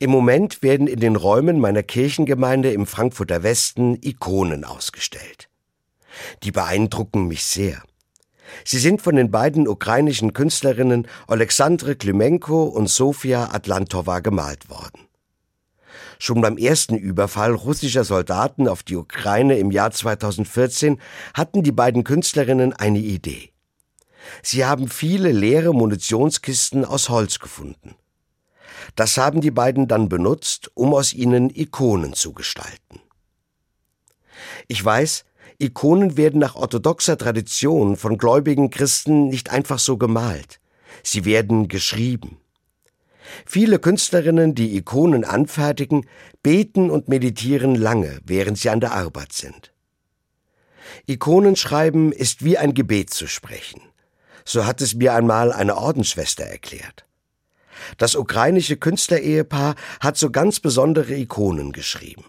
Im Moment werden in den Räumen meiner Kirchengemeinde im Frankfurter Westen Ikonen ausgestellt. Die beeindrucken mich sehr. Sie sind von den beiden ukrainischen Künstlerinnen Alexandre Klimenko und Sofia Atlantova gemalt worden. Schon beim ersten Überfall russischer Soldaten auf die Ukraine im Jahr 2014 hatten die beiden Künstlerinnen eine Idee. Sie haben viele leere Munitionskisten aus Holz gefunden. Das haben die beiden dann benutzt, um aus ihnen Ikonen zu gestalten. Ich weiß, Ikonen werden nach orthodoxer Tradition von gläubigen Christen nicht einfach so gemalt. Sie werden geschrieben. Viele Künstlerinnen, die Ikonen anfertigen, beten und meditieren lange, während sie an der Arbeit sind. Ikonenschreiben ist wie ein Gebet zu sprechen. So hat es mir einmal eine Ordensschwester erklärt. Das ukrainische Künstlerehepaar hat so ganz besondere Ikonen geschrieben.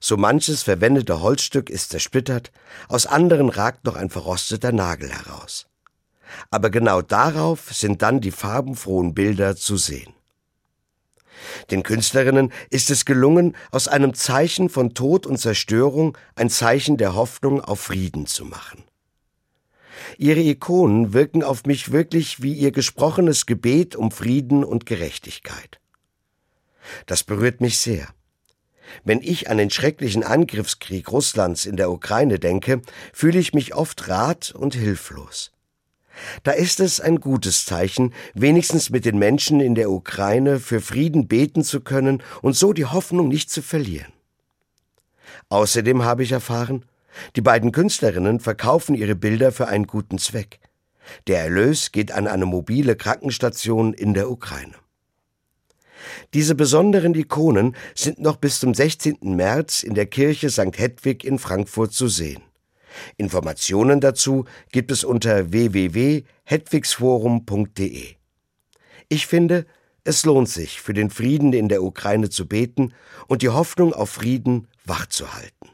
So manches verwendete Holzstück ist zersplittert, aus anderen ragt noch ein verrosteter Nagel heraus. Aber genau darauf sind dann die farbenfrohen Bilder zu sehen. Den Künstlerinnen ist es gelungen, aus einem Zeichen von Tod und Zerstörung ein Zeichen der Hoffnung auf Frieden zu machen. Ihre Ikonen wirken auf mich wirklich wie ihr gesprochenes Gebet um Frieden und Gerechtigkeit. Das berührt mich sehr. Wenn ich an den schrecklichen Angriffskrieg Russlands in der Ukraine denke, fühle ich mich oft rat und hilflos. Da ist es ein gutes Zeichen, wenigstens mit den Menschen in der Ukraine für Frieden beten zu können und so die Hoffnung nicht zu verlieren. Außerdem habe ich erfahren, die beiden Künstlerinnen verkaufen ihre Bilder für einen guten Zweck. Der Erlös geht an eine mobile Krankenstation in der Ukraine. Diese besonderen Ikonen sind noch bis zum 16. März in der Kirche St. Hedwig in Frankfurt zu sehen. Informationen dazu gibt es unter www.hedwigsforum.de. Ich finde, es lohnt sich, für den Frieden in der Ukraine zu beten und die Hoffnung auf Frieden wachzuhalten.